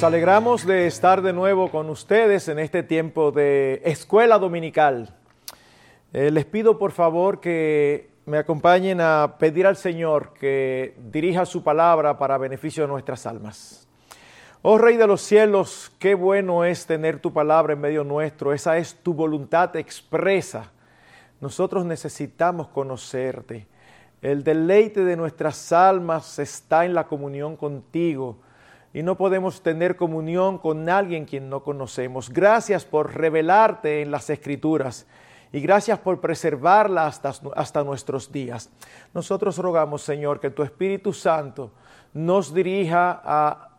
Nos alegramos de estar de nuevo con ustedes en este tiempo de escuela dominical. Eh, les pido por favor que me acompañen a pedir al Señor que dirija su palabra para beneficio de nuestras almas. Oh Rey de los cielos, qué bueno es tener tu palabra en medio nuestro. Esa es tu voluntad expresa. Nosotros necesitamos conocerte. El deleite de nuestras almas está en la comunión contigo y no podemos tener comunión con alguien quien no conocemos. Gracias por revelarte en las escrituras y gracias por preservarla hasta, hasta nuestros días. Nosotros rogamos, Señor, que tu Espíritu Santo nos dirija a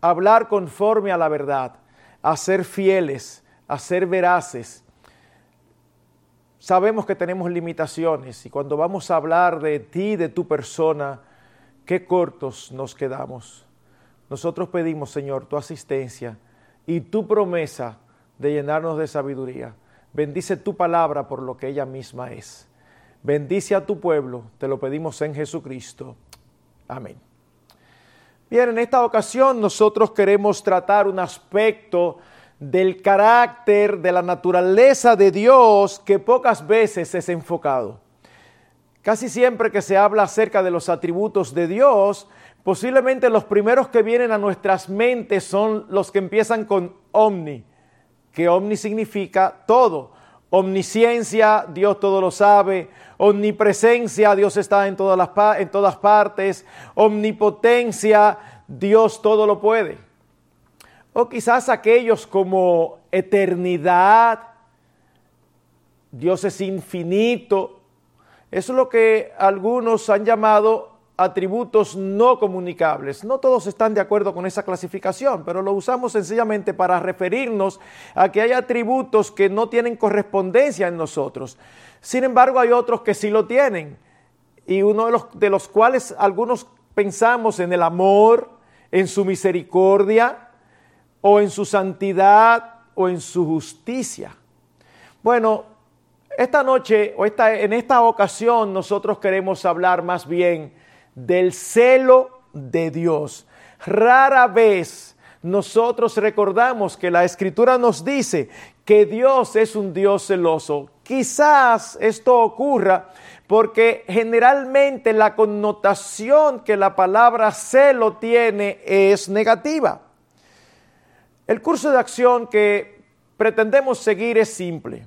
hablar conforme a la verdad, a ser fieles, a ser veraces. Sabemos que tenemos limitaciones y cuando vamos a hablar de ti, de tu persona, qué cortos nos quedamos. Nosotros pedimos, Señor, tu asistencia y tu promesa de llenarnos de sabiduría. Bendice tu palabra por lo que ella misma es. Bendice a tu pueblo, te lo pedimos en Jesucristo. Amén. Bien, en esta ocasión nosotros queremos tratar un aspecto del carácter, de la naturaleza de Dios que pocas veces es enfocado. Casi siempre que se habla acerca de los atributos de Dios, posiblemente los primeros que vienen a nuestras mentes son los que empiezan con omni, que omni significa todo. Omnisciencia, Dios todo lo sabe. Omnipresencia, Dios está en todas, las, en todas partes. Omnipotencia, Dios todo lo puede. O quizás aquellos como eternidad, Dios es infinito. Es lo que algunos han llamado atributos no comunicables. No todos están de acuerdo con esa clasificación, pero lo usamos sencillamente para referirnos a que hay atributos que no tienen correspondencia en nosotros. Sin embargo, hay otros que sí lo tienen. Y uno de los, de los cuales algunos pensamos en el amor, en su misericordia, o en su santidad, o en su justicia. Bueno, esta noche o esta, en esta ocasión nosotros queremos hablar más bien del celo de Dios. Rara vez nosotros recordamos que la escritura nos dice que Dios es un Dios celoso. Quizás esto ocurra porque generalmente la connotación que la palabra celo tiene es negativa. El curso de acción que pretendemos seguir es simple.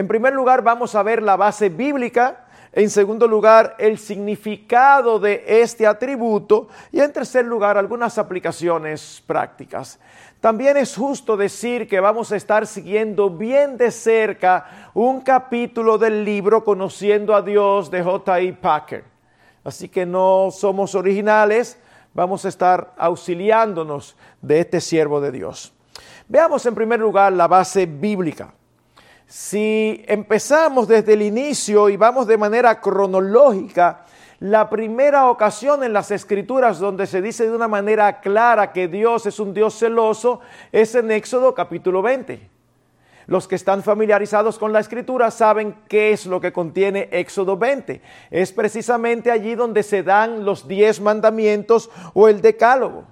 En primer lugar, vamos a ver la base bíblica en segundo lugar, el significado de este atributo. Y en tercer lugar, algunas aplicaciones prácticas. También es justo decir que vamos a estar siguiendo bien de cerca un capítulo del libro Conociendo a Dios de J.I. Packer. Así que no somos originales, vamos a estar auxiliándonos de este siervo de Dios. Veamos en primer lugar la base bíblica. Si empezamos desde el inicio y vamos de manera cronológica, la primera ocasión en las escrituras donde se dice de una manera clara que Dios es un Dios celoso es en Éxodo capítulo 20. Los que están familiarizados con la escritura saben qué es lo que contiene Éxodo 20. Es precisamente allí donde se dan los diez mandamientos o el decálogo.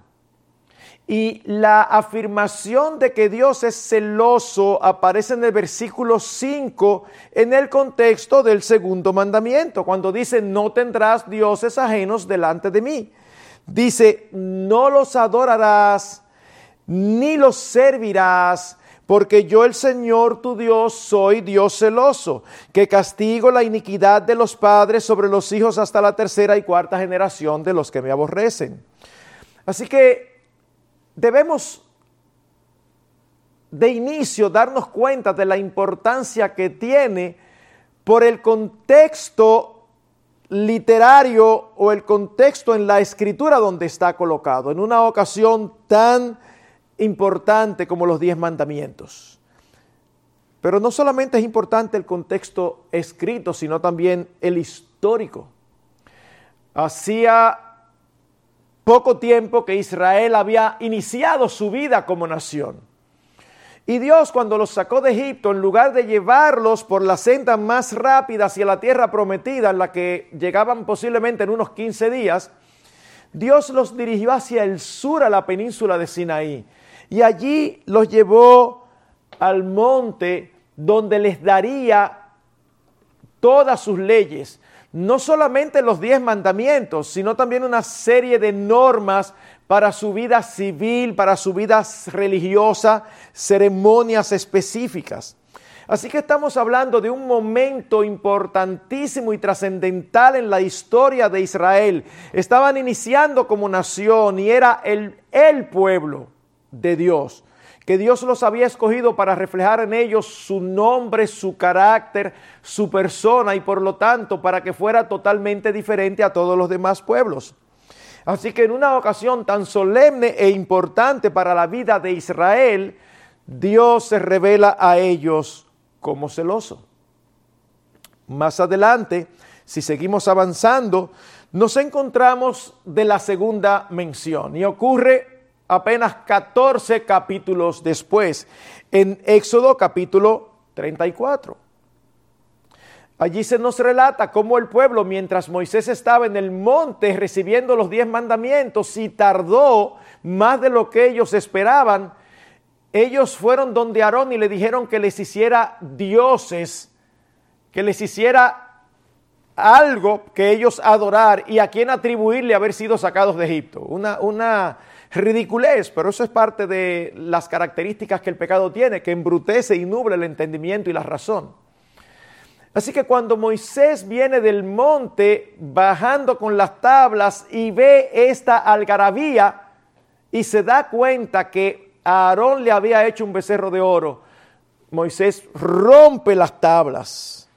Y la afirmación de que Dios es celoso aparece en el versículo 5 en el contexto del segundo mandamiento, cuando dice, no tendrás dioses ajenos delante de mí. Dice, no los adorarás ni los servirás, porque yo el Señor tu Dios soy Dios celoso, que castigo la iniquidad de los padres sobre los hijos hasta la tercera y cuarta generación de los que me aborrecen. Así que debemos de inicio darnos cuenta de la importancia que tiene por el contexto literario o el contexto en la escritura donde está colocado, en una ocasión tan importante como los diez mandamientos. Pero no solamente es importante el contexto escrito, sino también el histórico. Hacía poco tiempo que Israel había iniciado su vida como nación. Y Dios cuando los sacó de Egipto, en lugar de llevarlos por la senda más rápida hacia la tierra prometida, en la que llegaban posiblemente en unos 15 días, Dios los dirigió hacia el sur, a la península de Sinaí, y allí los llevó al monte donde les daría todas sus leyes, no solamente los diez mandamientos, sino también una serie de normas para su vida civil, para su vida religiosa, ceremonias específicas. Así que estamos hablando de un momento importantísimo y trascendental en la historia de Israel. Estaban iniciando como nación y era el, el pueblo de Dios que Dios los había escogido para reflejar en ellos su nombre, su carácter, su persona y por lo tanto para que fuera totalmente diferente a todos los demás pueblos. Así que en una ocasión tan solemne e importante para la vida de Israel, Dios se revela a ellos como celoso. Más adelante, si seguimos avanzando, nos encontramos de la segunda mención y ocurre apenas 14 capítulos después, en Éxodo capítulo 34. Allí se nos relata cómo el pueblo, mientras Moisés estaba en el monte recibiendo los diez mandamientos y tardó más de lo que ellos esperaban, ellos fueron donde Aarón y le dijeron que les hiciera dioses, que les hiciera algo que ellos adorar y a quien atribuirle haber sido sacados de Egipto. Una, una ridiculez, pero eso es parte de las características que el pecado tiene, que embrutece y nubla el entendimiento y la razón. Así que cuando Moisés viene del monte bajando con las tablas y ve esta algarabía y se da cuenta que Aarón le había hecho un becerro de oro, Moisés rompe las tablas.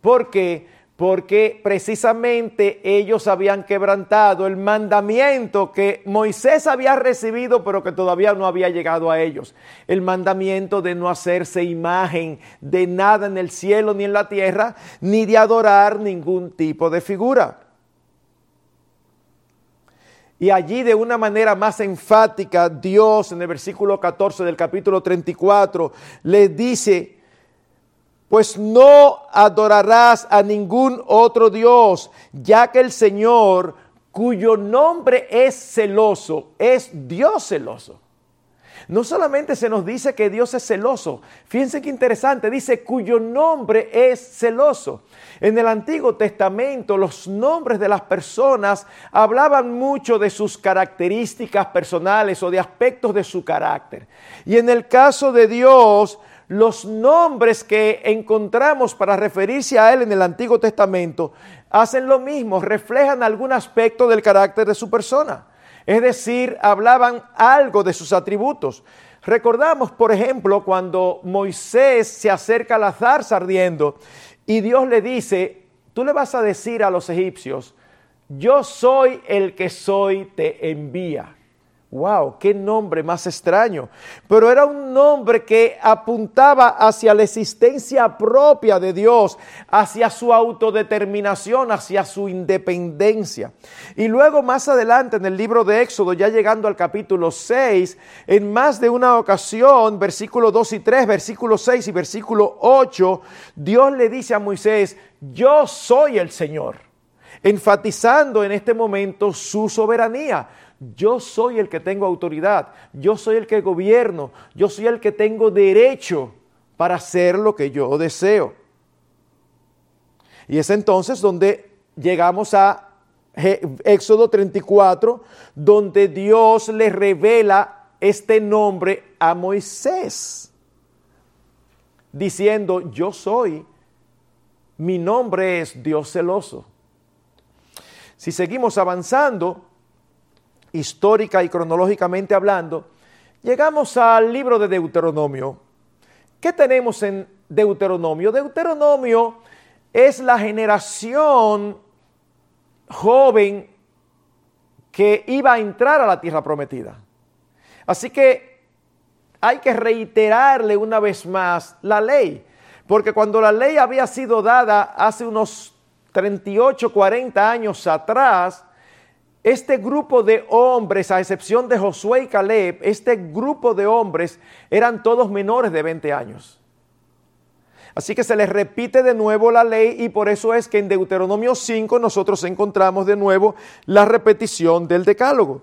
porque porque precisamente ellos habían quebrantado el mandamiento que Moisés había recibido, pero que todavía no había llegado a ellos. El mandamiento de no hacerse imagen de nada en el cielo ni en la tierra, ni de adorar ningún tipo de figura. Y allí de una manera más enfática, Dios en el versículo 14 del capítulo 34 le dice, pues no adorarás a ningún otro Dios, ya que el Señor, cuyo nombre es celoso, es Dios celoso. No solamente se nos dice que Dios es celoso, fíjense qué interesante, dice cuyo nombre es celoso. En el Antiguo Testamento los nombres de las personas hablaban mucho de sus características personales o de aspectos de su carácter. Y en el caso de Dios, los nombres que encontramos para referirse a Él en el Antiguo Testamento hacen lo mismo, reflejan algún aspecto del carácter de su persona. Es decir, hablaban algo de sus atributos. Recordamos, por ejemplo, cuando Moisés se acerca a la ardiendo y Dios le dice, tú le vas a decir a los egipcios, yo soy el que soy, te envía. Wow, qué nombre más extraño. Pero era un nombre que apuntaba hacia la existencia propia de Dios, hacia su autodeterminación, hacia su independencia. Y luego más adelante en el libro de Éxodo, ya llegando al capítulo 6, en más de una ocasión, versículo 2 y 3, versículo 6 y versículo 8, Dios le dice a Moisés, yo soy el Señor, enfatizando en este momento su soberanía yo soy el que tengo autoridad, yo soy el que gobierno, yo soy el que tengo derecho para hacer lo que yo deseo. Y es entonces donde llegamos a Éxodo 34, donde Dios le revela este nombre a Moisés, diciendo, yo soy, mi nombre es Dios celoso. Si seguimos avanzando, histórica y cronológicamente hablando, llegamos al libro de Deuteronomio. ¿Qué tenemos en Deuteronomio? Deuteronomio es la generación joven que iba a entrar a la tierra prometida. Así que hay que reiterarle una vez más la ley, porque cuando la ley había sido dada hace unos 38, 40 años atrás, este grupo de hombres, a excepción de Josué y Caleb, este grupo de hombres eran todos menores de 20 años. Así que se les repite de nuevo la ley y por eso es que en Deuteronomio 5 nosotros encontramos de nuevo la repetición del decálogo.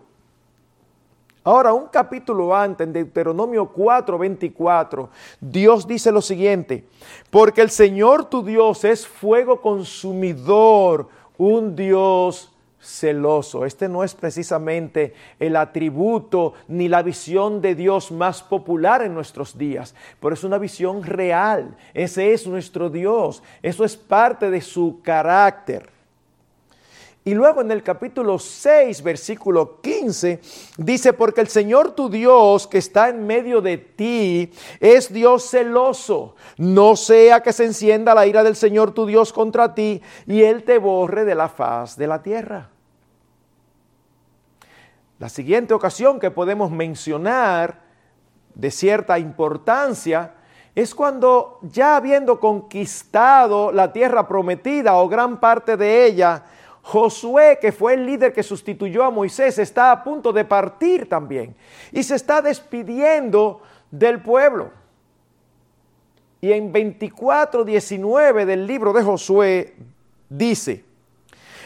Ahora, un capítulo antes, en Deuteronomio 4, 24, Dios dice lo siguiente, porque el Señor tu Dios es fuego consumidor, un Dios celoso. Este no es precisamente el atributo ni la visión de Dios más popular en nuestros días, pero es una visión real. Ese es nuestro Dios. Eso es parte de su carácter. Y luego en el capítulo 6, versículo 15, dice, porque el Señor tu Dios que está en medio de ti es Dios celoso. No sea que se encienda la ira del Señor tu Dios contra ti y Él te borre de la faz de la tierra. La siguiente ocasión que podemos mencionar de cierta importancia es cuando ya habiendo conquistado la tierra prometida o gran parte de ella, Josué, que fue el líder que sustituyó a Moisés, está a punto de partir también y se está despidiendo del pueblo. Y en 24:19 del libro de Josué dice,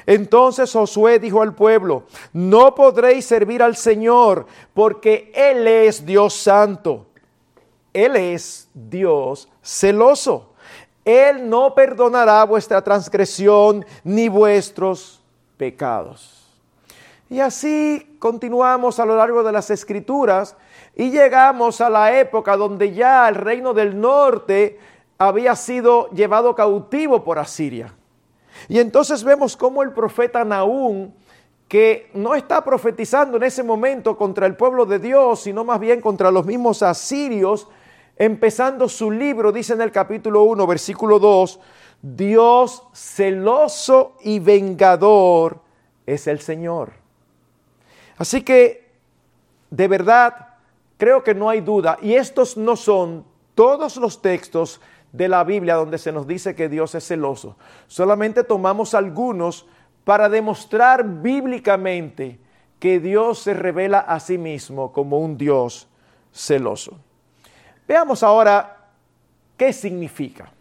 entonces Josué dijo al pueblo, no podréis servir al Señor porque Él es Dios santo. Él es Dios celoso. Él no perdonará vuestra transgresión ni vuestros pecados. Y así continuamos a lo largo de las escrituras y llegamos a la época donde ya el reino del norte había sido llevado cautivo por Asiria. Y entonces vemos cómo el profeta Naúm, que no está profetizando en ese momento contra el pueblo de Dios, sino más bien contra los mismos asirios, empezando su libro, dice en el capítulo 1, versículo 2, Dios celoso y vengador es el Señor. Así que, de verdad, creo que no hay duda, y estos no son todos los textos de la Biblia donde se nos dice que Dios es celoso. Solamente tomamos algunos para demostrar bíblicamente que Dios se revela a sí mismo como un Dios celoso. Veamos ahora qué significa.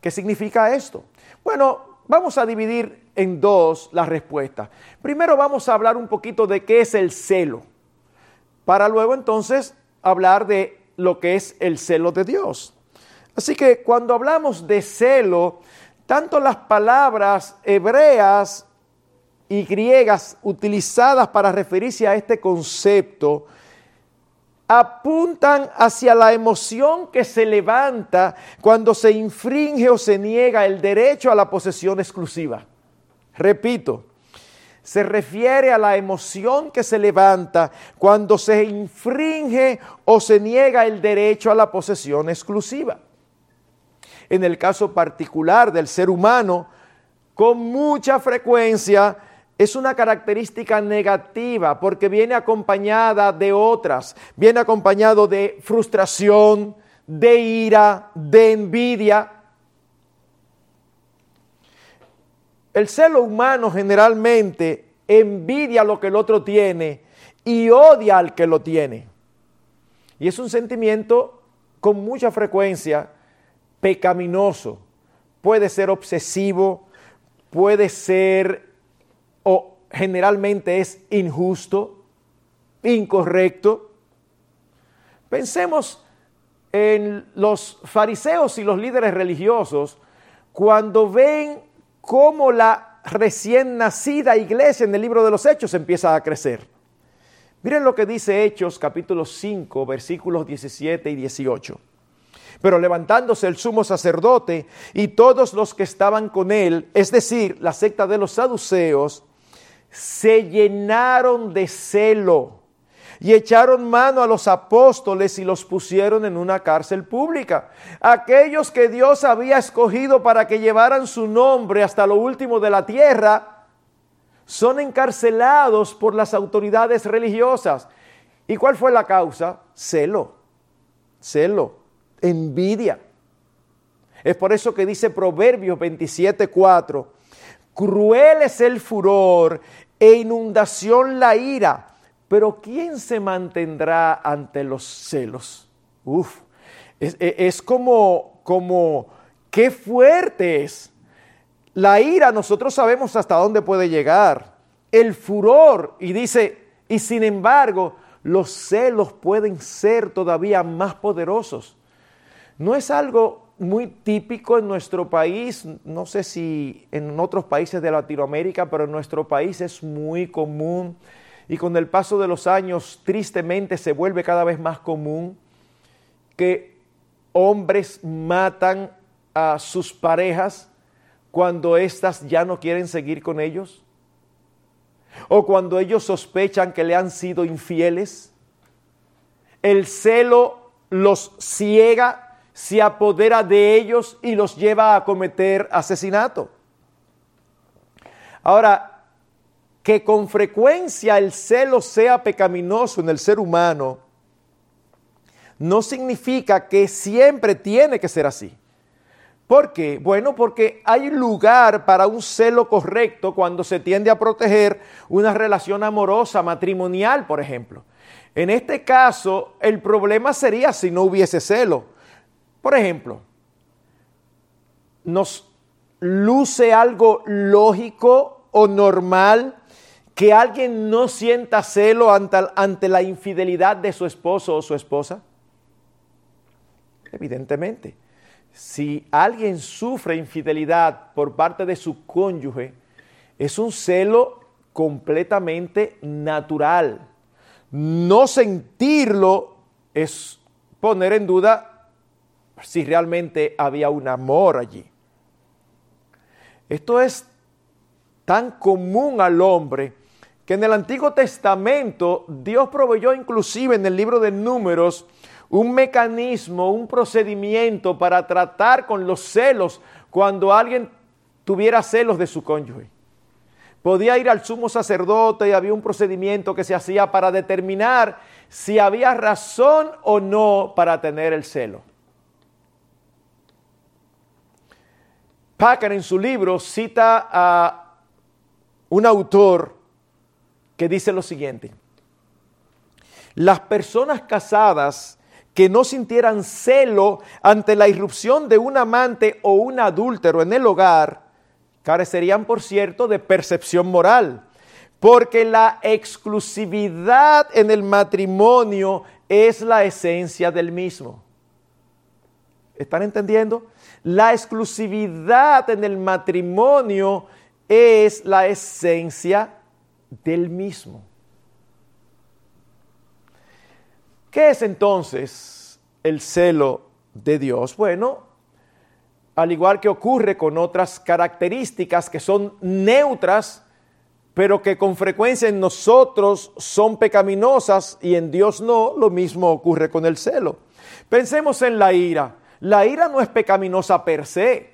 ¿Qué significa esto? Bueno, vamos a dividir en dos la respuesta. Primero vamos a hablar un poquito de qué es el celo, para luego entonces hablar de lo que es el celo de Dios. Así que cuando hablamos de celo, tanto las palabras hebreas y griegas utilizadas para referirse a este concepto, apuntan hacia la emoción que se levanta cuando se infringe o se niega el derecho a la posesión exclusiva. Repito, se refiere a la emoción que se levanta cuando se infringe o se niega el derecho a la posesión exclusiva. En el caso particular del ser humano, con mucha frecuencia es una característica negativa porque viene acompañada de otras, viene acompañado de frustración, de ira, de envidia. El celo humano generalmente envidia lo que el otro tiene y odia al que lo tiene. Y es un sentimiento con mucha frecuencia pecaminoso. Puede ser obsesivo, puede ser o generalmente es injusto, incorrecto. Pensemos en los fariseos y los líderes religiosos cuando ven cómo la recién nacida iglesia en el libro de los Hechos empieza a crecer. Miren lo que dice Hechos capítulo 5 versículos 17 y 18. Pero levantándose el sumo sacerdote y todos los que estaban con él, es decir, la secta de los saduceos, se llenaron de celo y echaron mano a los apóstoles y los pusieron en una cárcel pública. Aquellos que Dios había escogido para que llevaran su nombre hasta lo último de la tierra, son encarcelados por las autoridades religiosas. ¿Y cuál fue la causa? Celo, celo, envidia. Es por eso que dice Proverbios 27:4, cruel es el furor e inundación la ira. Pero ¿quién se mantendrá ante los celos? Uf, es, como, como qué fuerte es. La ira nosotros sabemos hasta dónde puede llegar. El furor, y dice, y sin embargo, los celos pueden ser todavía más poderosos. No es algo muy típico en nuestro país, no sé si en otros países de Latinoamérica, pero en nuestro país es muy común y con el paso de los años tristemente se vuelve cada vez más común que hombres matan a sus parejas cuando éstas ya no quieren seguir con ellos? ¿O cuando ellos sospechan que le han sido infieles? El celo los ciega, se apodera de ellos y los lleva a cometer asesinato. Ahora, que con frecuencia el celo sea pecaminoso en el ser humano, no significa que siempre tiene que ser así. ¿Por qué? Bueno, porque hay lugar para un celo correcto cuando se tiende a proteger una relación amorosa, matrimonial, por ejemplo. En este caso, el problema sería si no hubiese celo. Por ejemplo, nos luce algo lógico o normal que alguien no sienta celo ante, ante la infidelidad de su esposo o su esposa. Evidentemente si alguien sufre infidelidad por parte de su cónyuge, es un celo completamente natural. No sentirlo es poner en duda si realmente había un amor allí. Esto es tan común al hombre que en el Antiguo Testamento Dios proveyó inclusive en el libro de números un mecanismo, un procedimiento para tratar con los celos cuando alguien tuviera celos de su cónyuge. Podía ir al sumo sacerdote y había un procedimiento que se hacía para determinar si había razón o no para tener el celo. Packer en su libro cita a un autor que dice lo siguiente. Las personas casadas que no sintieran celo ante la irrupción de un amante o un adúltero en el hogar, carecerían, por cierto, de percepción moral, porque la exclusividad en el matrimonio es la esencia del mismo. ¿Están entendiendo? La exclusividad en el matrimonio es la esencia del mismo. ¿Qué es entonces el celo de Dios? Bueno, al igual que ocurre con otras características que son neutras, pero que con frecuencia en nosotros son pecaminosas y en Dios no, lo mismo ocurre con el celo. Pensemos en la ira. La ira no es pecaminosa per se.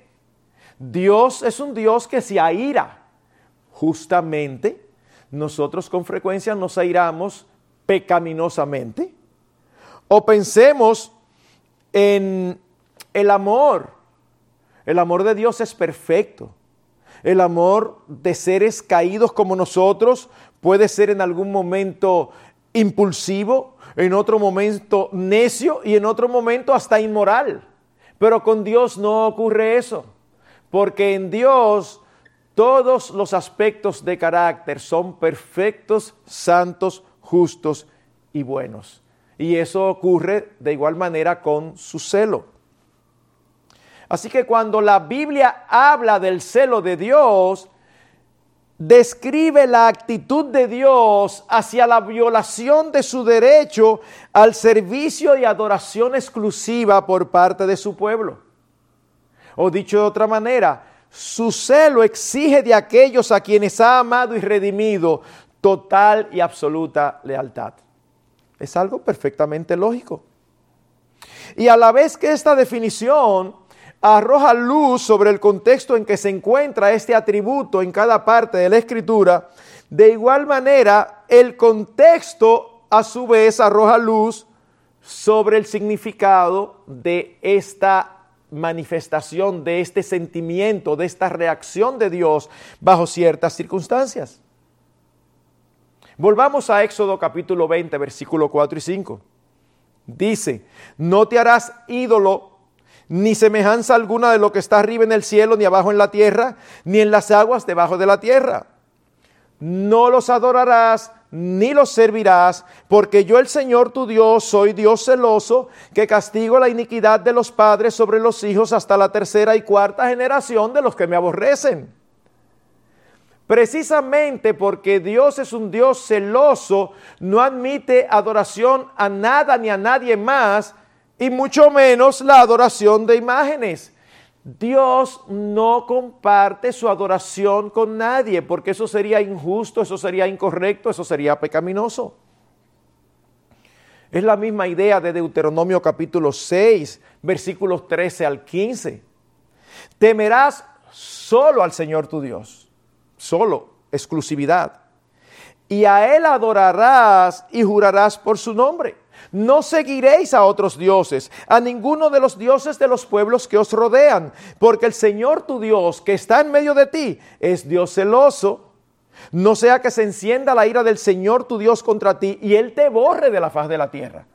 Dios es un Dios que se aira. Justamente, nosotros con frecuencia nos airamos pecaminosamente. O pensemos en el amor. El amor de Dios es perfecto. El amor de seres caídos como nosotros puede ser en algún momento impulsivo, en otro momento necio y en otro momento hasta inmoral. Pero con Dios no ocurre eso, porque en Dios todos los aspectos de carácter son perfectos, santos, justos y buenos. Y eso ocurre de igual manera con su celo. Así que cuando la Biblia habla del celo de Dios, describe la actitud de Dios hacia la violación de su derecho al servicio y adoración exclusiva por parte de su pueblo. O dicho de otra manera, su celo exige de aquellos a quienes ha amado y redimido total y absoluta lealtad. Es algo perfectamente lógico. Y a la vez que esta definición arroja luz sobre el contexto en que se encuentra este atributo en cada parte de la escritura, de igual manera el contexto a su vez arroja luz sobre el significado de esta manifestación, de este sentimiento, de esta reacción de Dios bajo ciertas circunstancias. Volvamos a Éxodo capítulo 20, versículo 4 y 5. Dice, no te harás ídolo ni semejanza alguna de lo que está arriba en el cielo, ni abajo en la tierra, ni en las aguas debajo de la tierra. No los adorarás, ni los servirás, porque yo el Señor tu Dios soy Dios celoso, que castigo la iniquidad de los padres sobre los hijos hasta la tercera y cuarta generación de los que me aborrecen. Precisamente porque Dios es un Dios celoso, no admite adoración a nada ni a nadie más, y mucho menos la adoración de imágenes. Dios no comparte su adoración con nadie, porque eso sería injusto, eso sería incorrecto, eso sería pecaminoso. Es la misma idea de Deuteronomio capítulo 6, versículos 13 al 15. Temerás solo al Señor tu Dios, solo, exclusividad. Y a Él adorarás y jurarás por su nombre no seguiréis a otros dioses, a ninguno de los dioses de los pueblos que os rodean, porque el Señor tu Dios, que está en medio de ti, es Dios celoso. No sea que se encienda la ira del Señor tu Dios contra ti y Él te borre de la faz de la tierra.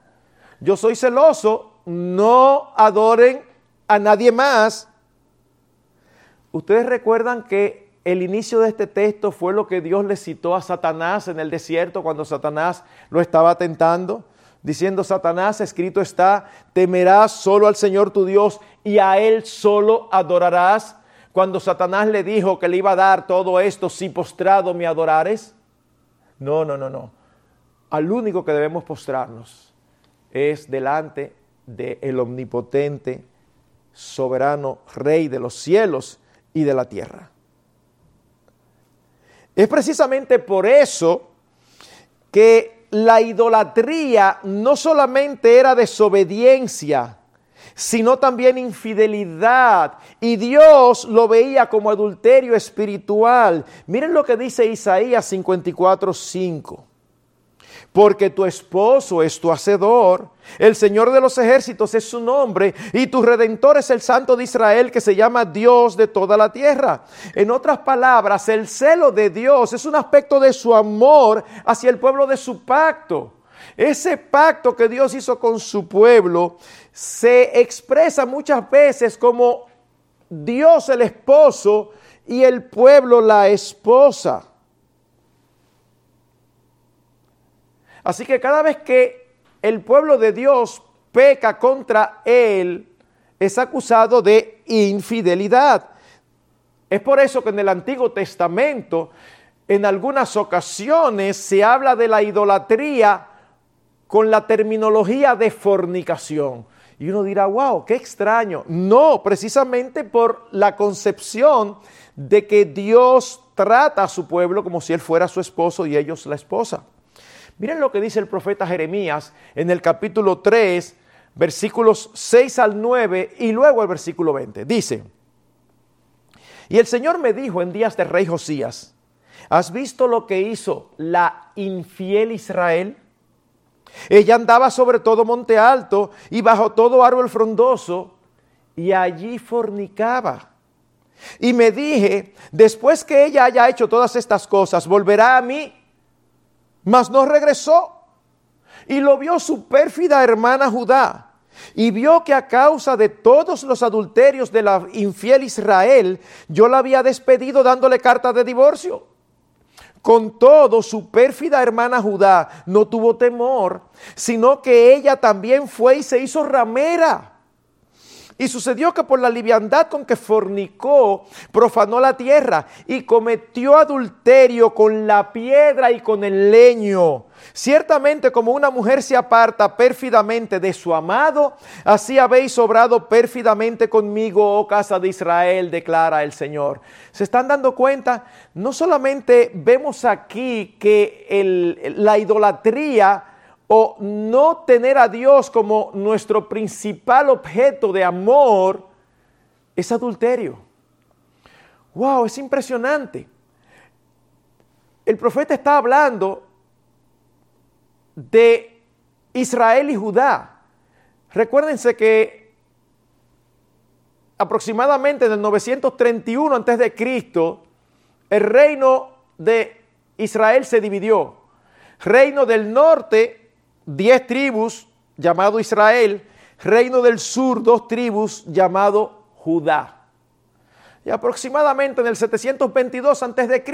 Yo soy celoso, no adoren a nadie más. Ustedes recuerdan que el inicio de este texto fue lo que Dios le citó a Satanás en el desierto cuando Satanás lo estaba tentando diciendo Satanás, escrito está, temerás solo al Señor tu Dios y a Él solo adorarás. Cuando Satanás le dijo que le iba a dar todo esto si postrado me adorares. No, no, no, no. Al único que debemos postrarnos es delante del el omnipotente, soberano Rey de los cielos y de la tierra. Es precisamente por eso que la idolatría no solamente era desobediencia, sino también infidelidad. Y Dios lo veía como adulterio espiritual. Miren lo que dice Isaías 54:5 porque tu esposo es tu hacedor, el Señor de los ejércitos es su nombre, y tu redentor es el Santo de Israel que se llama Dios de toda la tierra. En otras palabras, el celo de Dios es un aspecto de su amor hacia el pueblo de su pacto. Ese pacto que Dios hizo con su pueblo se expresa muchas veces como Dios el esposo y el pueblo la esposa. Así que cada vez que el pueblo de Dios peca contra él, es acusado de infidelidad. Es por eso que en el Antiguo Testamento, en algunas ocasiones, se habla de la idolatría con la terminología de fornicación. Y uno dirá, wow, qué extraño. No, precisamente por la concepción de que Dios trata a su pueblo como si él fuera su esposo y ellos la esposa. Miren lo que dice el profeta Jeremías en el capítulo 3, versículos 6 al 9 y luego el versículo 20. Dice, y el Señor me dijo en días de rey Josías, ¿has visto lo que hizo la infiel Israel? Ella andaba sobre todo monte alto y bajo todo árbol frondoso y allí fornicaba. Y me dije, después que ella haya hecho todas estas cosas, volverá a mí mas no regresó. Y lo vio su pérfida hermana Judá. Y vio que a causa de todos los adulterios de la infiel Israel, yo la había despedido dándole carta de divorcio. Con todo, su pérfida hermana Judá no tuvo temor, sino que ella también fue y se hizo ramera y sucedió que por la liviandad con que fornicó, profanó la tierra y cometió adulterio con la piedra y con el leño. Ciertamente como una mujer se aparta pérfidamente de su amado, así habéis obrado pérfidamente conmigo, oh casa de Israel, declara el Señor. ¿Se están dando cuenta? No solamente vemos aquí que la idolatría o no tener a Dios como nuestro principal objeto de amor es adulterio. Wow, es impresionante. El profeta está hablando de Israel y Judá. Recuérdense que aproximadamente en el 931 antes de Cristo el reino de Israel se dividió. Reino del norte diez tribus llamado Israel reino del sur, dos tribus llamado Judá. Y aproximadamente en el 722 a.C.,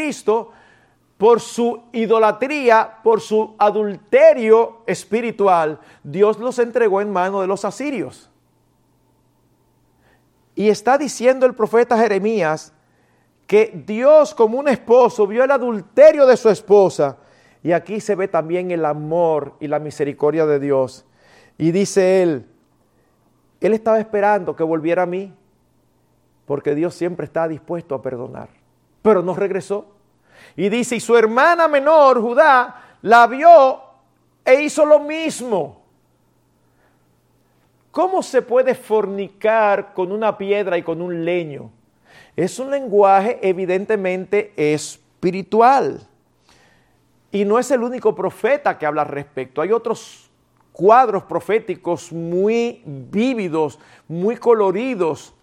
por su idolatría, por su adulterio espiritual, Dios los entregó en manos de los asirios. Y está diciendo el profeta Jeremías que Dios como un esposo vio el adulterio de su esposa. Y aquí se ve también el amor y la misericordia de Dios. Y dice él, él estaba esperando que volviera a mí, porque Dios siempre está dispuesto a perdonar. Pero no regresó. Y dice, y su hermana menor, Judá, la vio e hizo lo mismo. ¿Cómo se puede fornicar con una piedra y con un leño? Es un lenguaje evidentemente espiritual. Y no es el único profeta que habla al respecto. Hay otros cuadros proféticos muy vívidos, muy coloridos.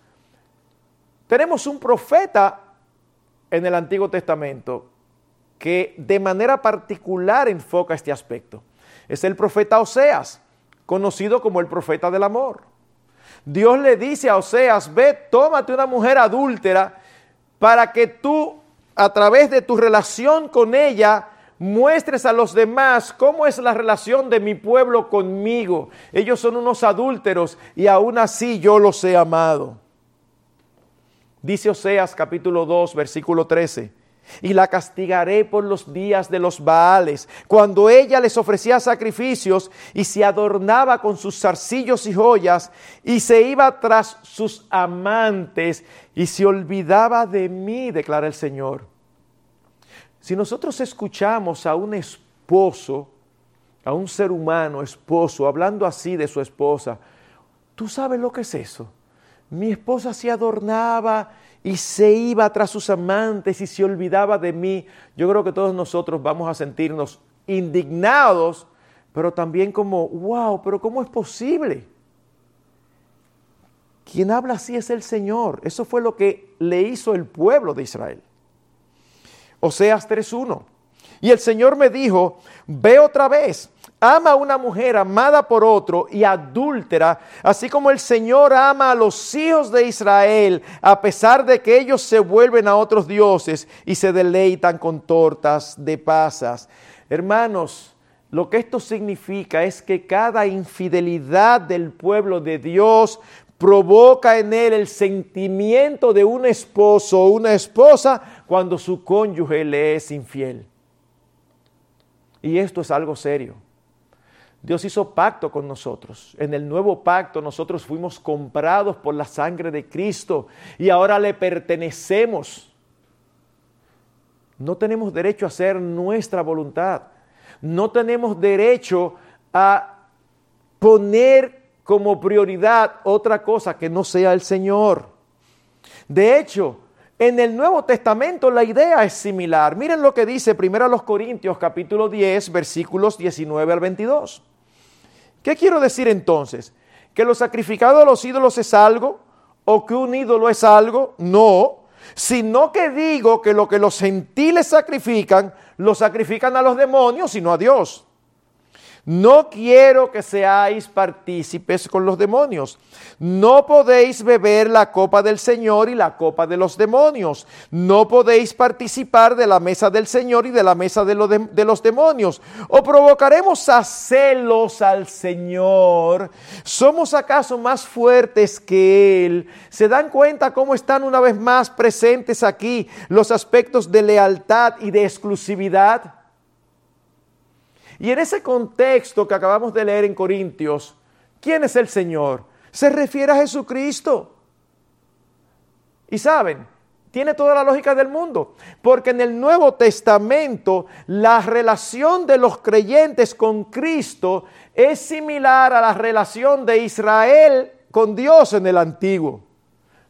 Tenemos un profeta en el Antiguo Testamento que de manera particular enfoca este aspecto. Es el profeta Oseas, conocido como el profeta del amor. Dios le dice a Oseas, ve, tómate una mujer adúltera para que tú, a través de tu relación con ella, muestres a los demás cómo es la relación de mi pueblo conmigo. Ellos son unos adúlteros y aún así yo los he amado. Dice Oseas capítulo 2, versículo 13 y la castigaré por los días de los Baales, cuando ella les ofrecía sacrificios y se adornaba con sus zarcillos y joyas y se iba tras sus amantes y se olvidaba de mí, declara el Señor. Si nosotros escuchamos a un esposo, a un ser humano esposo, hablando así de su esposa, ¿tú sabes lo que es eso? Mi esposa se adornaba y se iba tras sus amantes y se olvidaba de mí. Yo creo que todos nosotros vamos a sentirnos indignados, pero también como, wow, pero ¿cómo es posible? Quien habla así es el Señor. Eso fue lo que le hizo el pueblo de Israel. Oseas 3.1. Y el Señor me dijo, ve otra vez ama a una mujer amada por otro y adúltera, así como el Señor ama a los hijos de Israel, a pesar de que ellos se vuelven a otros dioses y se deleitan con tortas de pasas. Hermanos, lo que esto significa es que cada infidelidad del pueblo de Dios provoca en él el sentimiento de un esposo o una esposa cuando su cónyuge le es infiel. Y esto es algo serio. Dios hizo pacto con nosotros. En el nuevo pacto nosotros fuimos comprados por la sangre de Cristo y ahora le pertenecemos. No tenemos derecho a hacer nuestra voluntad. No tenemos derecho a poner como prioridad otra cosa que no sea el Señor. De hecho, en el Nuevo Testamento la idea es similar. Miren lo que dice 1 Corintios capítulo 10 versículos 19 al 22. ¿Qué quiero decir entonces? ¿Que lo sacrificado a los ídolos es algo? ¿O que un ídolo es algo? No, sino que digo que lo que los gentiles sacrifican, lo sacrifican a los demonios y no a Dios. No quiero que seáis partícipes con los demonios. No podéis beber la copa del Señor y la copa de los demonios. No podéis participar de la mesa del Señor y de la mesa de, los demonios. O provocaremos a celos al Señor. ¿Somos acaso más fuertes que Él? ¿Se dan cuenta cómo están una vez más presentes aquí los aspectos de lealtad y de exclusividad? Y en ese contexto que acabamos de leer en Corintios, ¿quién es el Señor? Se refiere a Jesucristo. Y saben, tiene toda la lógica del mundo, porque en el Nuevo Testamento la relación de los creyentes con Cristo es similar a la relación de Israel con Dios en el Antiguo.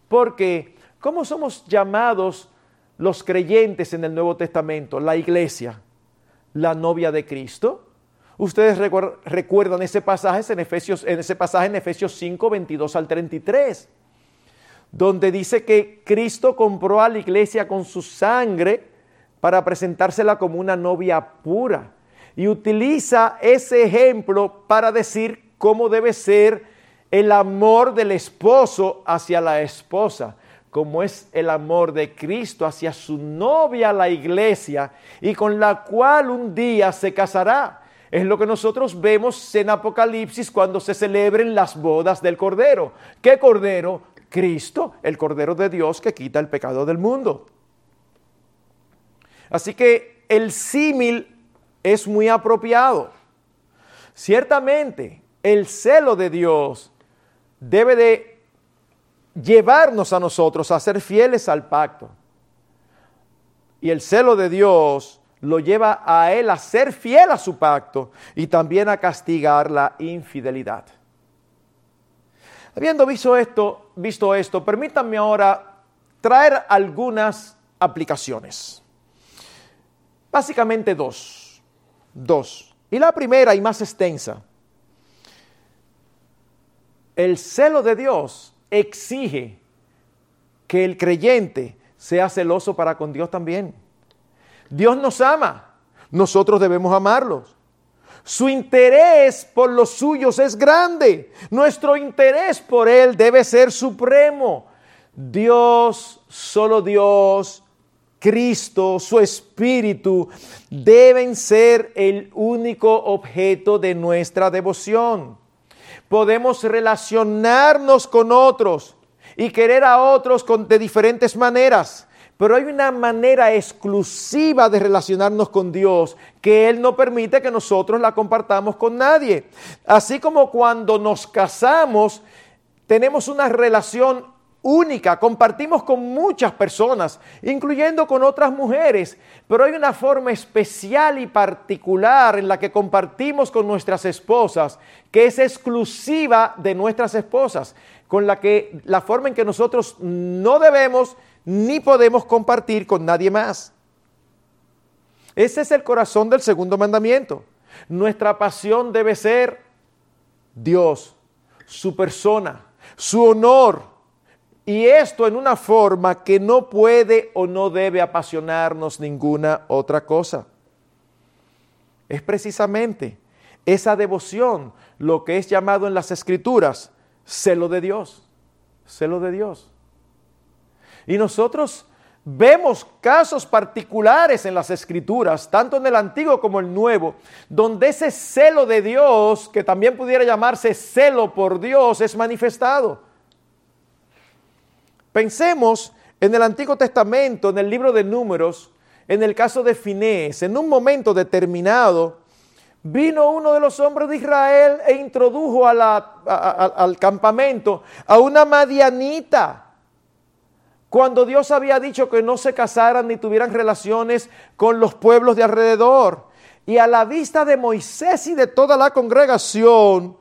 Porque, ¿cómo somos llamados los creyentes en el Nuevo Testamento? La iglesia la novia de Cristo. Ustedes recuerdan ese pasaje en Efesios, en ese pasaje en Efesios 5, 22 al 33, donde dice que Cristo compró a la iglesia con su sangre para presentársela como una novia pura. Y utiliza ese ejemplo para decir cómo debe ser el amor del esposo hacia la esposa, como es el amor de Cristo hacia su novia, la iglesia, y con la cual un día se casará. Es lo que nosotros vemos en Apocalipsis cuando se celebren las bodas del Cordero. ¿Qué Cordero? Cristo, el Cordero de Dios que quita el pecado del mundo. Así que el símil es muy apropiado. Ciertamente, el celo de Dios debe de llevarnos a nosotros a ser fieles al pacto. Y el celo de Dios lo lleva a él a ser fiel a su pacto y también a castigar la infidelidad. Habiendo visto esto, visto esto, permítanme ahora traer algunas aplicaciones. Básicamente dos. Dos. Y la primera y más extensa. El celo de Dios exige que el creyente sea celoso para con Dios también. Dios nos ama, nosotros debemos amarlos. Su interés por los suyos es grande. Nuestro interés por Él debe ser supremo. Dios, solo Dios, Cristo, su Espíritu, deben ser el único objeto de nuestra devoción. Podemos relacionarnos con otros y querer a otros de diferentes maneras pero hay una manera exclusiva de relacionarnos con Dios que Él no permite que nosotros la compartamos con nadie. Así como cuando nos casamos, tenemos una relación única, compartimos con muchas personas, incluyendo con otras mujeres, pero hay una forma especial y particular en la que compartimos con nuestras esposas, que es exclusiva de nuestras esposas, con la que la forma en que nosotros no debemos ni podemos compartir con nadie más. Ese es el corazón del segundo mandamiento. Nuestra pasión debe ser Dios, su persona, su honor. Y esto en una forma que no puede o no debe apasionarnos ninguna otra cosa. Es precisamente esa devoción lo que es llamado en las escrituras celo de Dios. Celo de Dios. Y nosotros vemos casos particulares en las escrituras, tanto en el Antiguo como el Nuevo, donde ese celo de Dios, que también pudiera llamarse celo por Dios, es manifestado. Pensemos en el Antiguo Testamento, en el libro de Números, en el caso de Finés, en un momento determinado, vino uno de los hombres de Israel e introdujo al campamento a una madianita cuando Dios había dicho que no se casaran ni tuvieran relaciones con los pueblos de alrededor. Y a la vista de Moisés y de toda la congregación,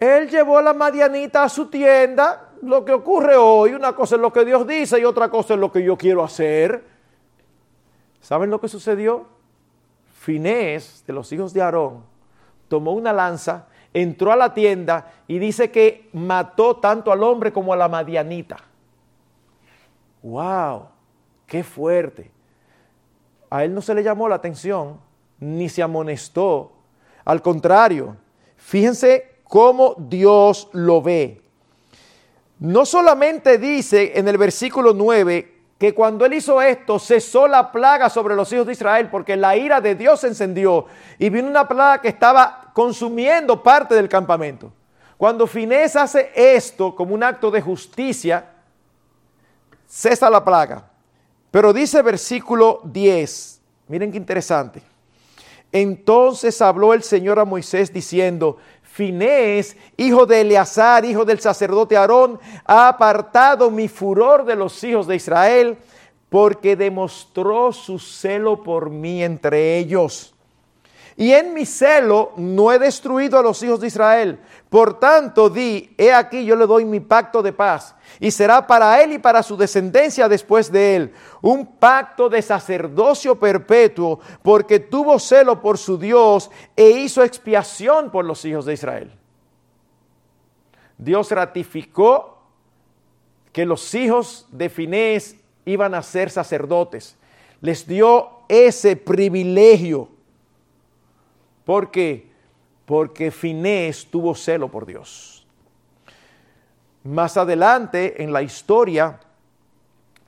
él llevó a la Madianita a su tienda. Lo que ocurre hoy, una cosa es lo que Dios dice y otra cosa es lo que yo quiero hacer. ¿Saben lo que sucedió? Finés, de los hijos de Aarón, tomó una lanza, entró a la tienda y dice que mató tanto al hombre como a la Madianita wow, qué fuerte. A él no se le llamó la atención, ni se amonestó. Al contrario, fíjense cómo Dios lo ve. No solamente dice en el versículo 9 que cuando él hizo esto cesó la plaga sobre los hijos de Israel porque la ira de Dios se encendió y vino una plaga que estaba consumiendo parte del campamento. Cuando Finés hace esto como un acto de justicia, cesa la plaga. Pero dice versículo 10, miren qué interesante. Entonces habló el Señor a Moisés diciendo, Finés, hijo de Eleazar, hijo del sacerdote Aarón, ha apartado mi furor de los hijos de Israel, porque demostró su celo por mí entre ellos. Y en mi celo no he destruido a los hijos de Israel. Por tanto, di, he aquí yo le doy mi pacto de paz. Y será para él y para su descendencia después de él un pacto de sacerdocio perpetuo, porque tuvo celo por su Dios e hizo expiación por los hijos de Israel. Dios ratificó que los hijos de Finés iban a ser sacerdotes. Les dio ese privilegio ¿Por qué? Porque Finés tuvo celo por Dios. Más adelante en la historia,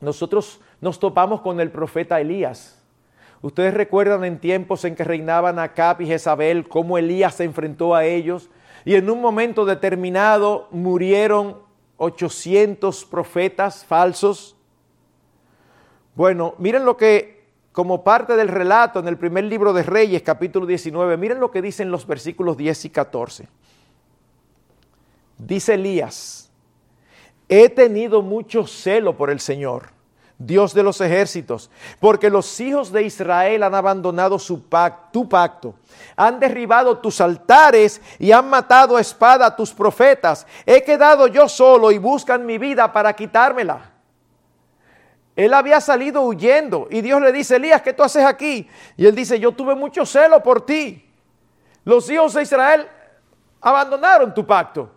nosotros nos topamos con el profeta Elías. Ustedes recuerdan en tiempos en que reinaban Acab y Jezabel, cómo Elías se enfrentó a ellos y en un momento determinado murieron 800 profetas falsos. Bueno, miren lo que, como parte del relato en el primer libro de Reyes, capítulo 19, miren lo que dicen los versículos 10 y 14. Dice Elías, he tenido mucho celo por el Señor Dios de los ejércitos, porque los hijos de Israel han abandonado su tu pacto, han derribado tus altares y han matado a espada a tus profetas. He quedado yo solo y buscan mi vida para quitármela. Él había salido huyendo y Dios le dice, Elías, ¿qué tú haces aquí? Y él dice, yo tuve mucho celo por ti. Los hijos de Israel abandonaron tu pacto.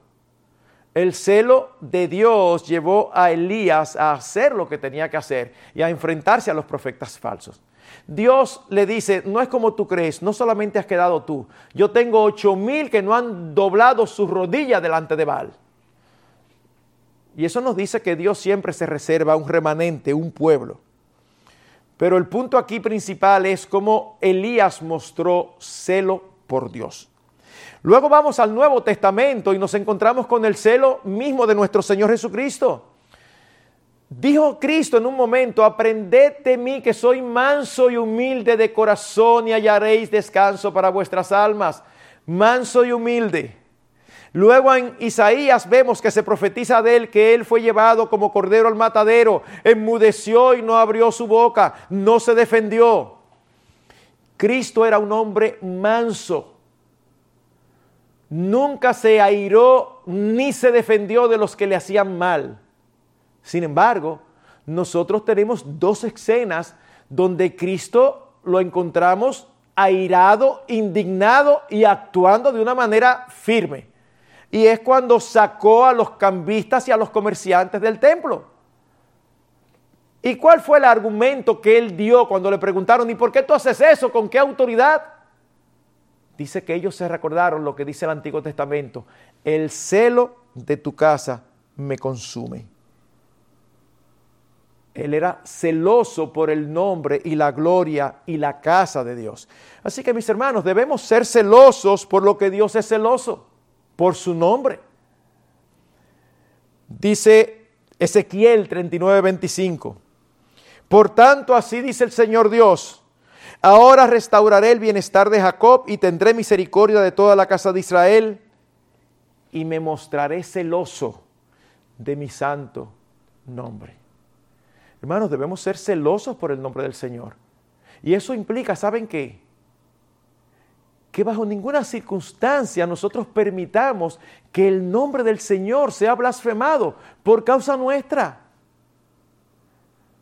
El celo de Dios llevó a Elías a hacer lo que tenía que hacer y a enfrentarse a los profetas falsos. Dios le dice, no es como tú crees, no solamente has quedado tú, yo tengo ocho mil que no han doblado sus rodillas delante de Baal. Y eso nos dice que Dios siempre se reserva un remanente, un pueblo. Pero el punto aquí principal es cómo Elías mostró celo por Dios. Luego vamos al Nuevo Testamento y nos encontramos con el celo mismo de nuestro Señor Jesucristo. Dijo Cristo en un momento, aprended de mí que soy manso y humilde de corazón y hallaréis descanso para vuestras almas. Manso y humilde. Luego en Isaías vemos que se profetiza de él que él fue llevado como cordero al matadero, enmudeció y no abrió su boca, no se defendió. Cristo era un hombre manso nunca se airó ni se defendió de los que le hacían mal. Sin embargo, nosotros tenemos dos escenas donde Cristo lo encontramos airado, indignado y actuando de una manera firme. Y es cuando sacó a los cambistas y a los comerciantes del templo. ¿Y cuál fue el argumento que él dio cuando le preguntaron, ¿y por qué tú haces eso? ¿Con qué autoridad? dice que ellos se recordaron lo que dice el Antiguo Testamento, el celo de tu casa me consume. Él era celoso por el nombre y la gloria y la casa de Dios. Así que mis hermanos, debemos ser celosos por lo que Dios es celoso, por su nombre. Dice Ezequiel 39, 25. Por tanto, así dice el Señor Dios Ahora restauraré el bienestar de Jacob y tendré misericordia de toda la casa de Israel y me mostraré celoso de mi santo nombre. Hermanos, debemos ser celosos por el nombre del Señor. Y eso implica, ¿saben qué? Que bajo ninguna circunstancia nosotros permitamos que el nombre del Señor sea blasfemado por causa nuestra.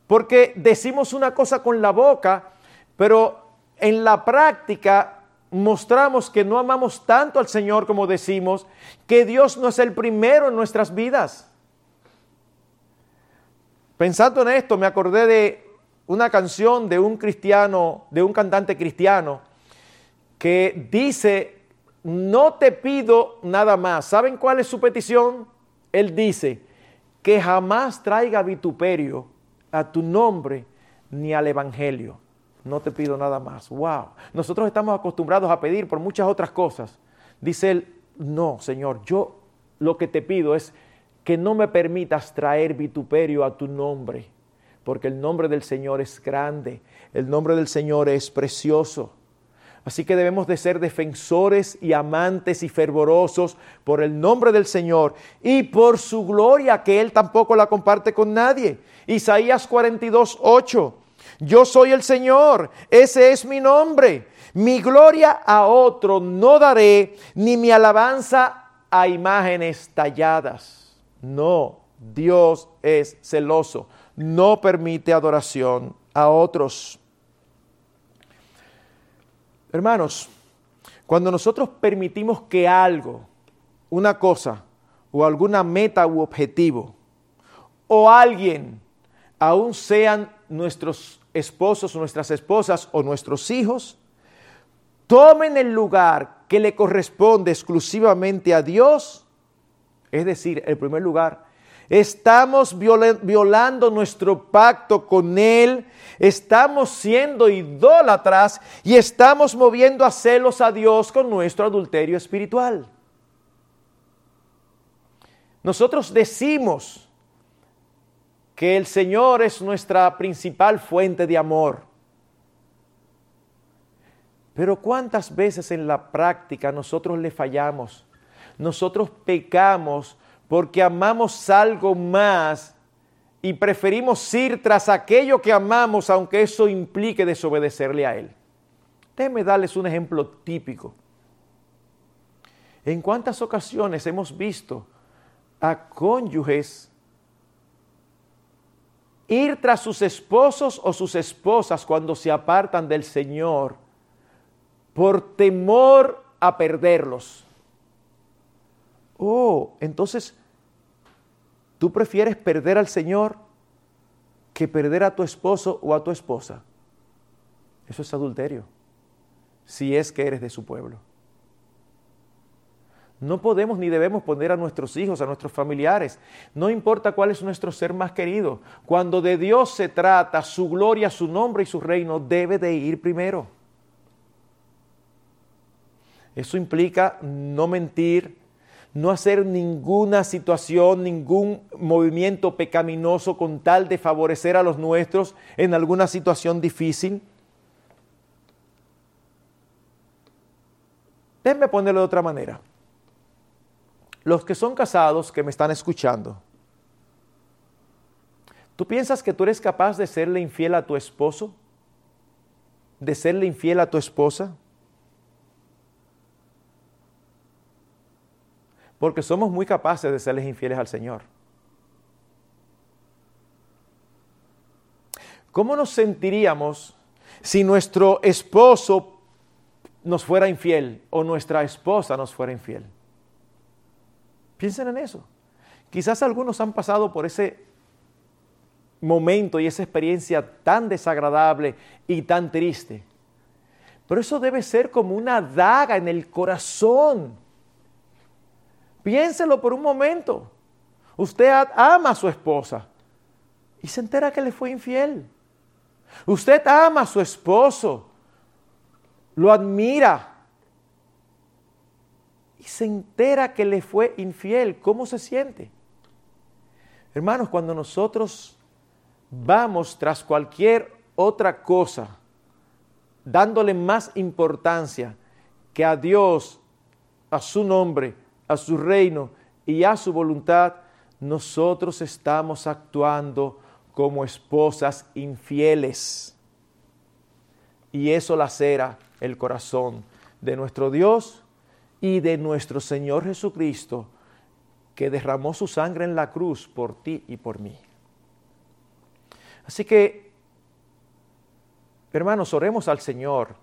Porque decimos una cosa con la boca, pero en la práctica mostramos que no amamos tanto al Señor como decimos, que Dios no es el primero en nuestras vidas. Pensando en esto, me acordé de una canción de un cristiano, de un cantante cristiano, que dice, no te pido nada más. ¿Saben cuál es su petición? Él dice, que jamás traiga vituperio a tu nombre ni al Evangelio no te pido nada más. Wow. Nosotros estamos acostumbrados a pedir por muchas otras cosas. Dice él, no, Señor, yo lo que te pido es que no me permitas traer vituperio a tu nombre, porque el nombre del Señor es grande, el nombre del Señor es precioso. Así que debemos de ser defensores y amantes y fervorosos por el nombre del Señor y por su gloria que Él tampoco la comparte con nadie. Isaías 42, 8. Yo soy el Señor, ese es mi nombre. Mi gloria a otro no daré, ni mi alabanza a imágenes talladas. No, Dios es celoso, no permite adoración a otros. Hermanos, cuando nosotros permitimos que algo, una cosa o alguna meta u objetivo o alguien aún sean nuestros esposos, nuestras esposas o nuestros hijos, tomen el lugar que le corresponde exclusivamente a Dios, es decir, en primer lugar, estamos violando nuestro pacto con Él, estamos siendo idólatras y estamos moviendo a celos a Dios con nuestro adulterio espiritual. Nosotros decimos que el Señor es nuestra principal fuente de amor. Pero ¿cuántas veces en la práctica nosotros le fallamos? Nosotros pecamos porque amamos algo más y preferimos ir tras aquello que amamos aunque eso implique desobedecerle a Él. Déjenme darles un ejemplo típico. ¿En cuántas ocasiones hemos visto a cónyuges ir tras sus esposos o sus esposas cuando se apartan del Señor por temor a perderlos? Oh, entonces ¿Tú prefieres perder al Señor que perder a tu esposo o a tu esposa? Eso es adulterio, si es que eres de su pueblo. No podemos ni debemos poner a nuestros hijos, a nuestros familiares, no importa cuál es nuestro ser más querido. Cuando de Dios se trata, su gloria, su nombre y su reino debe de ir primero. Eso implica no mentir, no hacer ninguna situación, ningún movimiento pecaminoso con tal de favorecer a los nuestros en alguna situación difícil. Déjenme ponerlo de otra manera. Los que son casados, que me están escuchando, ¿tú piensas que tú eres capaz de serle infiel a tu esposo? ¿De serle infiel a tu esposa? Porque somos muy capaces de serles infieles al Señor. ¿Cómo nos sentiríamos si nuestro esposo nos fuera infiel o nuestra esposa nos fuera infiel? Piensen en eso. Quizás algunos han pasado por ese momento y esa experiencia tan desagradable y tan triste. Pero eso debe ser como una daga en el corazón Piénselo por un momento. Usted ama a su esposa y se entera que le fue infiel. Usted ama a su esposo, lo admira y se entera que le fue infiel. ¿Cómo se siente? Hermanos, cuando nosotros vamos tras cualquier otra cosa, dándole más importancia que a Dios, a su nombre, a su reino y a su voluntad, nosotros estamos actuando como esposas infieles. Y eso lacera el corazón de nuestro Dios y de nuestro Señor Jesucristo, que derramó su sangre en la cruz por ti y por mí. Así que, hermanos, oremos al Señor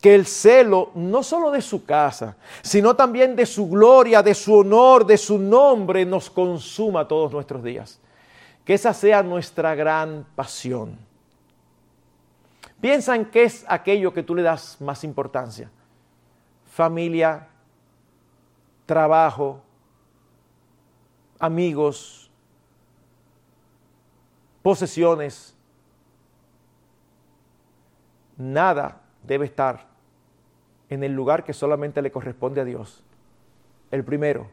que el celo no solo de su casa, sino también de su gloria, de su honor, de su nombre, nos consuma todos nuestros días. Que esa sea nuestra gran pasión. Piensa en qué es aquello que tú le das más importancia. Familia, trabajo, amigos, posesiones. Nada debe estar en el lugar que solamente le corresponde a Dios. El primero,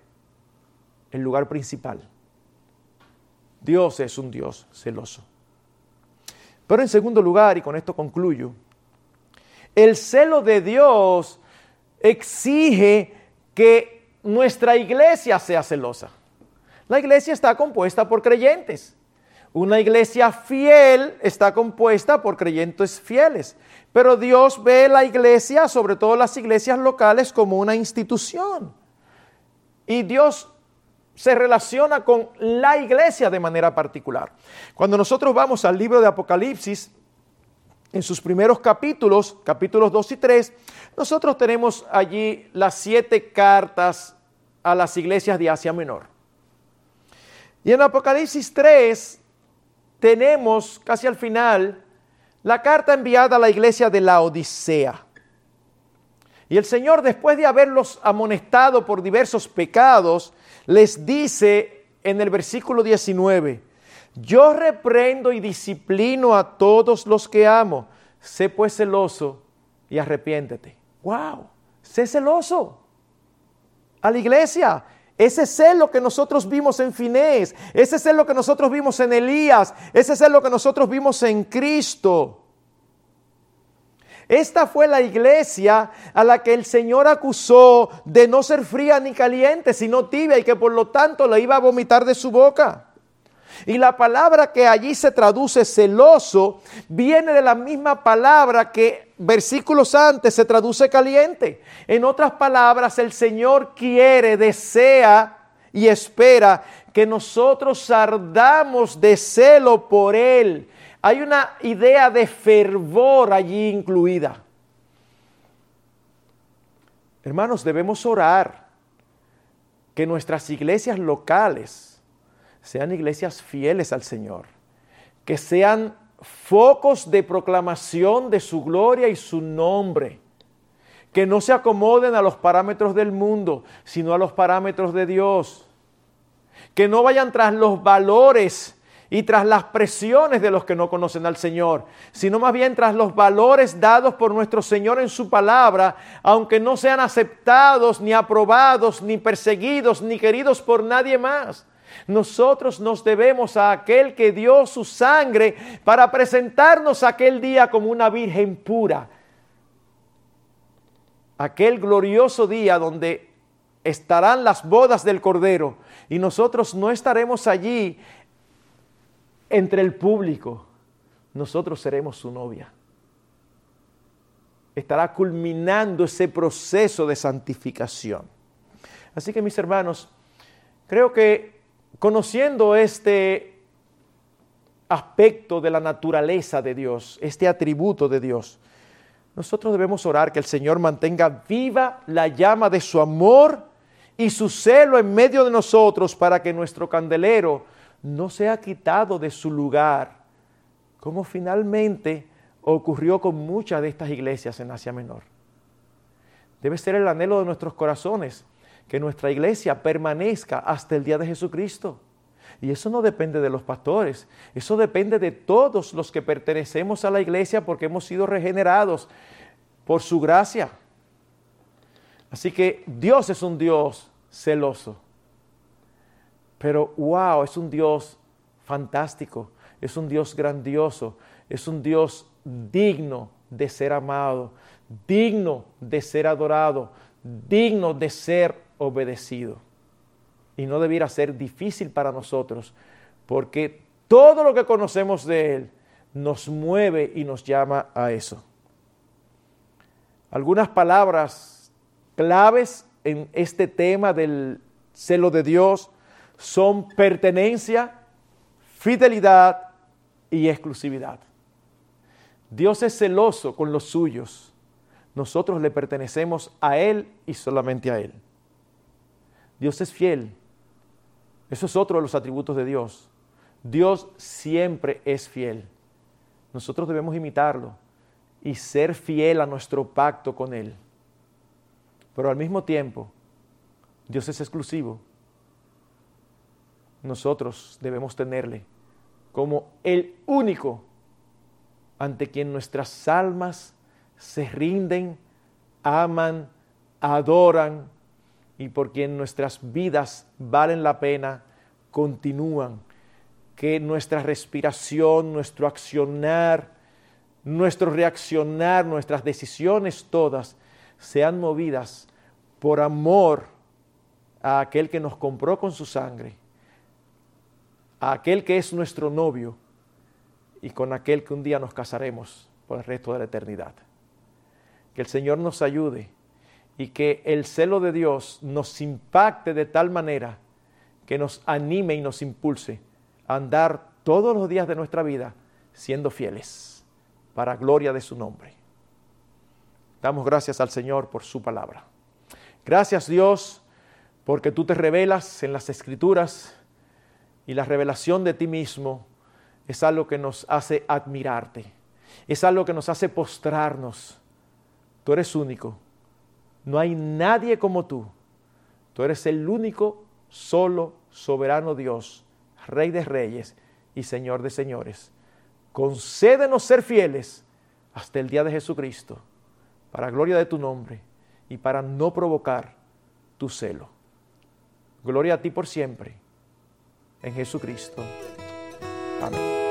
el lugar principal. Dios es un Dios celoso. Pero en segundo lugar, y con esto concluyo, el celo de Dios exige que nuestra iglesia sea celosa. La iglesia está compuesta por creyentes. Una iglesia fiel está compuesta por creyentes fieles. Pero Dios ve la iglesia, sobre todo las iglesias locales, como una institución. Y Dios se relaciona con la iglesia de manera particular. Cuando nosotros vamos al libro de Apocalipsis, en sus primeros capítulos, capítulos 2 y 3, nosotros tenemos allí las siete cartas a las iglesias de Asia Menor. Y en Apocalipsis 3 tenemos casi al final la carta enviada a la iglesia de la Odisea. Y el Señor, después de haberlos amonestado por diversos pecados, les dice en el versículo 19, yo reprendo y disciplino a todos los que amo. Sé pues celoso y arrepiéntete. ¡Wow! Sé celoso. A la iglesia. Ese celo que nosotros vimos en Finés, ese celo que nosotros vimos en Elías, ese celo que nosotros vimos en Cristo. Esta fue la iglesia a la que el Señor acusó de no ser fría ni caliente, sino tibia y que por lo tanto le iba a vomitar de su boca. Y la palabra que allí se traduce celoso viene de la misma palabra que versículos antes se traduce caliente. En otras palabras, el Señor quiere, desea y espera que nosotros ardamos de celo por Él. Hay una idea de fervor allí incluida. Hermanos, debemos orar que nuestras iglesias locales, sean iglesias fieles al Señor, que sean focos de proclamación de su gloria y su nombre, que no se acomoden a los parámetros del mundo, sino a los parámetros de Dios, que no vayan tras los valores y tras las presiones de los que no conocen al Señor, sino más bien tras los valores dados por nuestro Señor en su palabra, aunque no sean aceptados, ni aprobados, ni perseguidos, ni queridos por nadie más. Nosotros nos debemos a aquel que dio su sangre para presentarnos aquel día como una virgen pura. Aquel glorioso día donde estarán las bodas del Cordero y nosotros no estaremos allí entre el público. Nosotros seremos su novia. Estará culminando ese proceso de santificación. Así que mis hermanos, creo que Conociendo este aspecto de la naturaleza de Dios, este atributo de Dios, nosotros debemos orar que el Señor mantenga viva la llama de su amor y su celo en medio de nosotros para que nuestro candelero no sea quitado de su lugar, como finalmente ocurrió con muchas de estas iglesias en Asia Menor. Debe ser el anhelo de nuestros corazones que nuestra iglesia permanezca hasta el día de Jesucristo. Y eso no depende de los pastores, eso depende de todos los que pertenecemos a la iglesia porque hemos sido regenerados por su gracia. Así que Dios es un Dios celoso. Pero wow, es un Dios fantástico, es un Dios grandioso, es un Dios digno de ser amado, digno de ser adorado, digno de ser obedecido. Y no debiera ser difícil para nosotros, porque todo lo que conocemos de Él nos mueve y nos llama a eso. Algunas palabras claves en este tema del celo de Dios son pertenencia, fidelidad y exclusividad. Dios es celoso con los suyos. Nosotros le pertenecemos a Él y solamente a Él. Dios es fiel. Eso es otro de los atributos de Dios. Dios siempre es fiel. Nosotros debemos imitarlo y ser fiel a nuestro pacto con Él. Pero al mismo tiempo, Dios es exclusivo. Nosotros debemos tenerle como el único ante quien nuestras almas se rinden, aman, adoran y por quien nuestras vidas valen la pena, continúan. Que nuestra respiración, nuestro accionar, nuestro reaccionar, nuestras decisiones todas sean movidas por amor a aquel que nos compró con su sangre, a aquel que es nuestro novio y con aquel que un día nos casaremos por el resto de la eternidad. Que el Señor nos ayude y que el celo de Dios nos impacte de tal manera que nos anime y nos impulse a andar todos los días de nuestra vida siendo fieles para gloria de su nombre. Damos gracias al Señor por su palabra. Gracias Dios porque tú te revelas en las escrituras y la revelación de ti mismo es algo que nos hace admirarte, es algo que nos hace postrarnos. Tú eres único no hay nadie como tú. Tú eres el único solo, soberano Dios, Rey de reyes y Señor de señores. Concédenos ser fieles hasta el día de Jesucristo, para gloria de tu nombre y para no provocar tu celo. Gloria a ti por siempre, en Jesucristo. Amén.